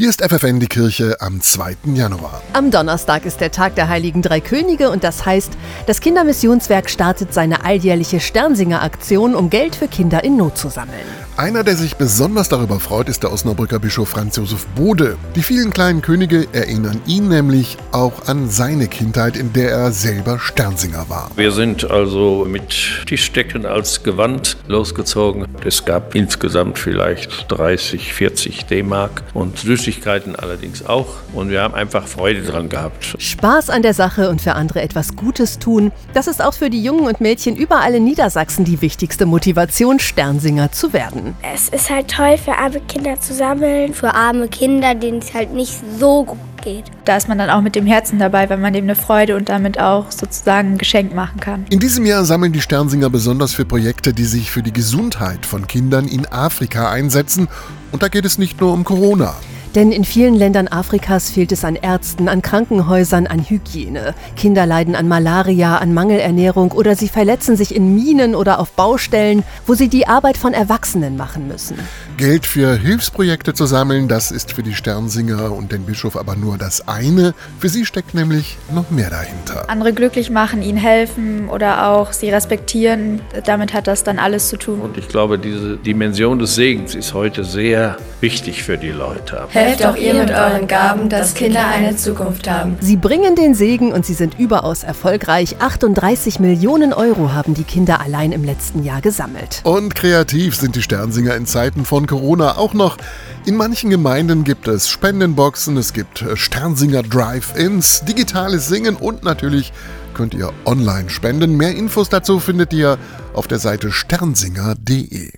Hier ist FFN die Kirche am 2. Januar. Am Donnerstag ist der Tag der Heiligen Drei Könige und das heißt, das Kindermissionswerk startet seine alljährliche Sternsinger-Aktion, um Geld für Kinder in Not zu sammeln. Einer, der sich besonders darüber freut, ist der Osnabrücker Bischof Franz Josef Bode. Die vielen kleinen Könige erinnern ihn nämlich auch an seine Kindheit, in der er selber Sternsinger war. Wir sind also mit Tischdecken als Gewand losgezogen. Es gab insgesamt vielleicht 30, 40 D-Mark und Süßigkeiten allerdings auch. Und wir haben einfach Freude dran gehabt. Spaß an der Sache und für andere etwas Gutes tun, das ist auch für die Jungen und Mädchen überall in Niedersachsen die wichtigste Motivation, Sternsinger zu werden. Es ist halt toll für arme Kinder zu sammeln, für arme Kinder, denen es halt nicht so gut geht. Da ist man dann auch mit dem Herzen dabei, weil man dem eine Freude und damit auch sozusagen ein Geschenk machen kann. In diesem Jahr sammeln die Sternsinger besonders für Projekte, die sich für die Gesundheit von Kindern in Afrika einsetzen. Und da geht es nicht nur um Corona. Denn in vielen Ländern Afrikas fehlt es an Ärzten, an Krankenhäusern, an Hygiene. Kinder leiden an Malaria, an Mangelernährung oder sie verletzen sich in Minen oder auf Baustellen, wo sie die Arbeit von Erwachsenen machen müssen. Geld für Hilfsprojekte zu sammeln, das ist für die Sternsinger und den Bischof aber nur das eine. Für sie steckt nämlich noch mehr dahinter. Andere glücklich machen, ihnen helfen oder auch sie respektieren, damit hat das dann alles zu tun. Und ich glaube, diese Dimension des Segens ist heute sehr wichtig für die Leute. Helft auch ihr mit euren Gaben, dass Kinder eine Zukunft haben. Sie bringen den Segen und sie sind überaus erfolgreich. 38 Millionen Euro haben die Kinder allein im letzten Jahr gesammelt. Und kreativ sind die Sternsinger in Zeiten von Corona auch noch. In manchen Gemeinden gibt es Spendenboxen, es gibt Sternsinger Drive-Ins, digitales Singen und natürlich könnt ihr online spenden. Mehr Infos dazu findet ihr auf der Seite sternsinger.de.